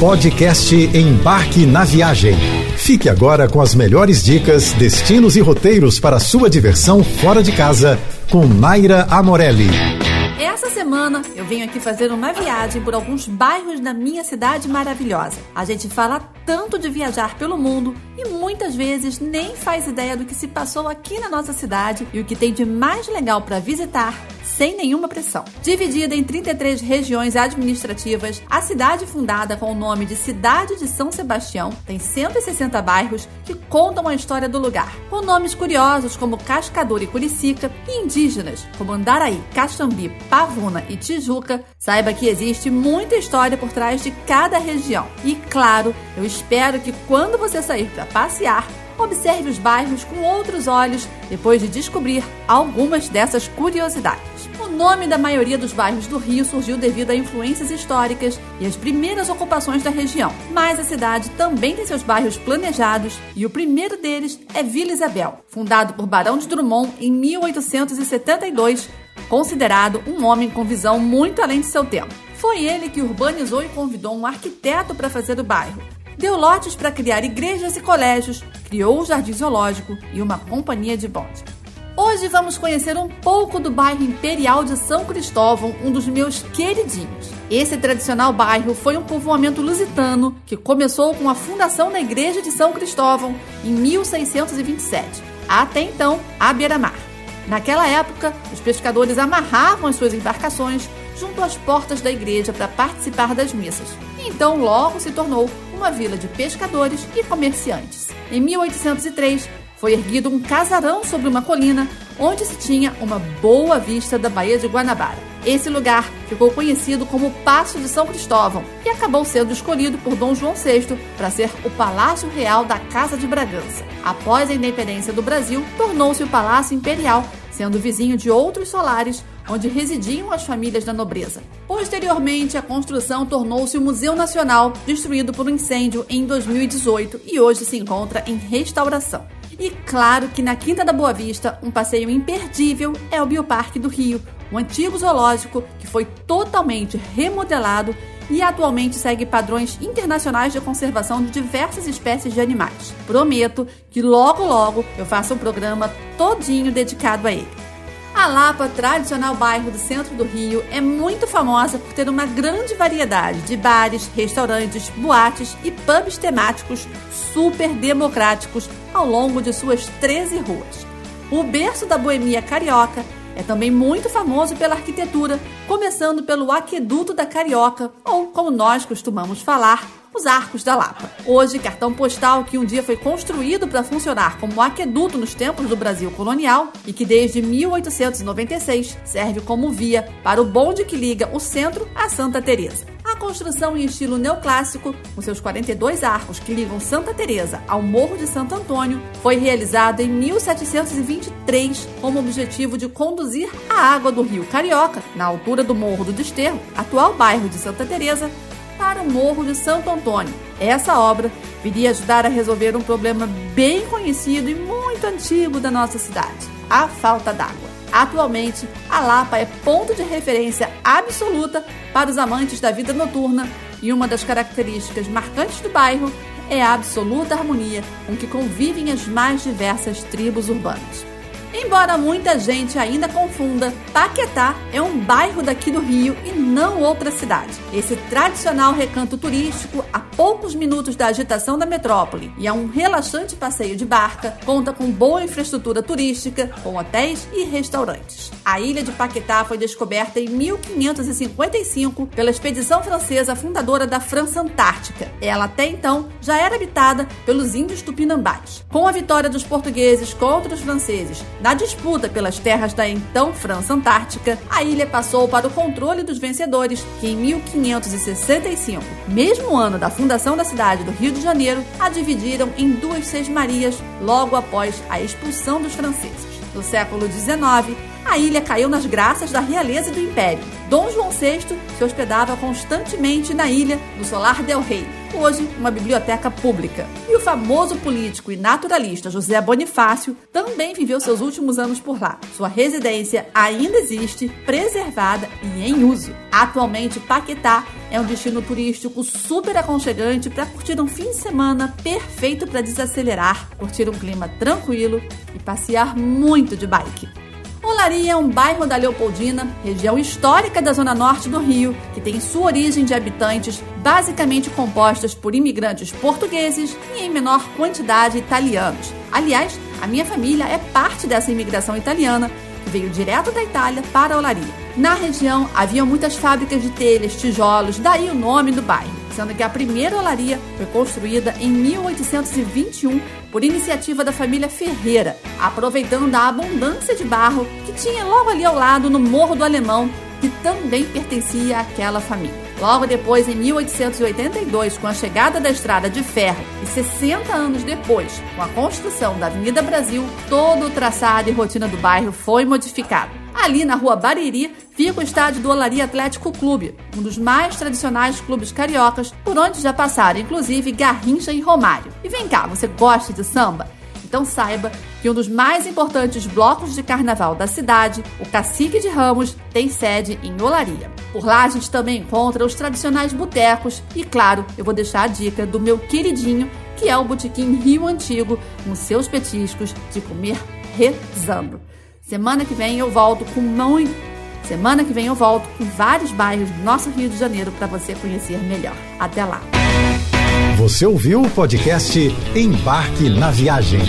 Podcast Embarque na Viagem. Fique agora com as melhores dicas, destinos e roteiros para sua diversão fora de casa com Naira Amorelli. Essa semana eu venho aqui fazer uma viagem por alguns bairros da minha cidade maravilhosa. A gente fala tanto de viajar pelo mundo e muitas vezes nem faz ideia do que se passou aqui na nossa cidade e o que tem de mais legal para visitar sem nenhuma pressão. Dividida em 33 regiões administrativas, a cidade fundada com o nome de Cidade de São Sebastião tem 160 bairros que contam a história do lugar, com nomes curiosos como Cascador e Curicica e indígenas como Andaraí, Caxambi, Pavuna e Tijuca. Saiba que existe muita história por trás de cada região. E claro, eu espero que quando você sair para passear, observe os bairros com outros olhos depois de descobrir algumas dessas curiosidades. O nome da maioria dos bairros do Rio surgiu devido a influências históricas e as primeiras ocupações da região. Mas a cidade também tem seus bairros planejados e o primeiro deles é Vila Isabel, fundado por Barão de Drummond em 1872, considerado um homem com visão muito além de seu tempo. Foi ele que urbanizou e convidou um arquiteto para fazer o bairro. Deu lotes para criar igrejas e colégios, criou o jardim zoológico e uma companhia de bonde. Hoje vamos conhecer um pouco do bairro Imperial de São Cristóvão, um dos meus queridinhos. Esse tradicional bairro foi um povoamento lusitano que começou com a fundação da Igreja de São Cristóvão em 1627, até então à beira-mar. Naquela época, os pescadores amarravam as suas embarcações junto às portas da igreja para participar das missas. Então logo se tornou uma vila de pescadores e comerciantes. Em 1803, foi erguido um casarão sobre uma colina onde se tinha uma boa vista da Baía de Guanabara. Esse lugar ficou conhecido como Passo de São Cristóvão e acabou sendo escolhido por Dom João VI para ser o Palácio Real da Casa de Bragança. Após a independência do Brasil, tornou-se o Palácio Imperial, sendo vizinho de outros solares onde residiam as famílias da nobreza. Posteriormente, a construção tornou-se o Museu Nacional, destruído por um incêndio em 2018 e hoje se encontra em restauração. E claro que na Quinta da Boa Vista, um passeio imperdível é o Bioparque do Rio, um antigo zoológico que foi totalmente remodelado e atualmente segue padrões internacionais de conservação de diversas espécies de animais. Prometo que logo logo eu faça um programa todinho dedicado a ele. A Lapa, tradicional bairro do centro do Rio, é muito famosa por ter uma grande variedade de bares, restaurantes, boates e pubs temáticos super democráticos ao longo de suas 13 ruas. O berço da boemia carioca é também muito famoso pela arquitetura, começando pelo Aqueduto da Carioca, ou como nós costumamos falar, os Arcos da Lapa. Hoje, cartão postal que um dia foi construído para funcionar como aqueduto nos tempos do Brasil colonial e que desde 1896 serve como via para o bonde que liga o centro a Santa Teresa. A construção em estilo neoclássico, com seus 42 arcos que ligam Santa Teresa ao Morro de Santo Antônio, foi realizada em 1723 como objetivo de conduzir a água do Rio Carioca, na altura do Morro do Desterro, atual bairro de Santa Teresa, para o Morro de Santo Antônio. Essa obra viria ajudar a resolver um problema bem conhecido e muito antigo da nossa cidade: a falta d'água. Atualmente, a Lapa é ponto de referência absoluta para os amantes da vida noturna e uma das características marcantes do bairro é a absoluta harmonia com que convivem as mais diversas tribos urbanas. Embora muita gente ainda confunda, Paquetá é um bairro daqui do Rio e não outra cidade. Esse tradicional recanto turístico, a poucos minutos da agitação da metrópole e a um relaxante passeio de barca, conta com boa infraestrutura turística, com hotéis e restaurantes. A ilha de Paquetá foi descoberta em 1555 pela expedição francesa fundadora da França Antártica. Ela até então já era habitada pelos índios tupinambás. Com a vitória dos portugueses contra os franceses na disputa pelas terras da então França Antártica, a ilha passou para o controle dos vencedores, que em 1565, mesmo ano da fundação da cidade do Rio de Janeiro, a dividiram em duas sesmarias logo após a expulsão dos franceses. No século XIX, a ilha caiu nas graças da realeza do Império. Dom João VI se hospedava constantemente na ilha, no Solar del Rei, hoje uma biblioteca pública. E o famoso político e naturalista José Bonifácio também viveu seus últimos anos por lá. Sua residência ainda existe, preservada e em uso. Atualmente, Paquetá é um destino turístico super aconchegante para curtir um fim de semana perfeito para desacelerar, curtir um clima tranquilo e passear muito de bike. Olaria é um bairro da Leopoldina, região histórica da zona norte do Rio, que tem sua origem de habitantes basicamente compostas por imigrantes portugueses e, em menor quantidade, italianos. Aliás, a minha família é parte dessa imigração italiana que veio direto da Itália para Olaria. Na região havia muitas fábricas de telhas, tijolos, daí o nome do bairro, sendo que a primeira olaria foi construída em 1821 por iniciativa da família Ferreira, aproveitando a abundância de barro que tinha logo ali ao lado no Morro do Alemão, que também pertencia àquela família. Logo depois, em 1882, com a chegada da estrada de ferro e 60 anos depois, com a construção da Avenida Brasil, todo o traçado e rotina do bairro foi modificado. Ali na rua Bariri fica o estádio do Olaria Atlético Clube, um dos mais tradicionais clubes cariocas, por onde já passaram inclusive Garrincha e Romário. E vem cá, você gosta de samba? Então saiba que um dos mais importantes blocos de carnaval da cidade, o Cacique de Ramos, tem sede em Olaria. Por lá a gente também encontra os tradicionais botecos e, claro, eu vou deixar a dica do meu queridinho, que é o Botequim Rio Antigo, com seus petiscos de comer rezando. Semana que vem eu volto com muito. Semana que vem eu volto com vários bairros do nosso Rio de Janeiro para você conhecer melhor. Até lá. Você ouviu o podcast Embarque na Viagem.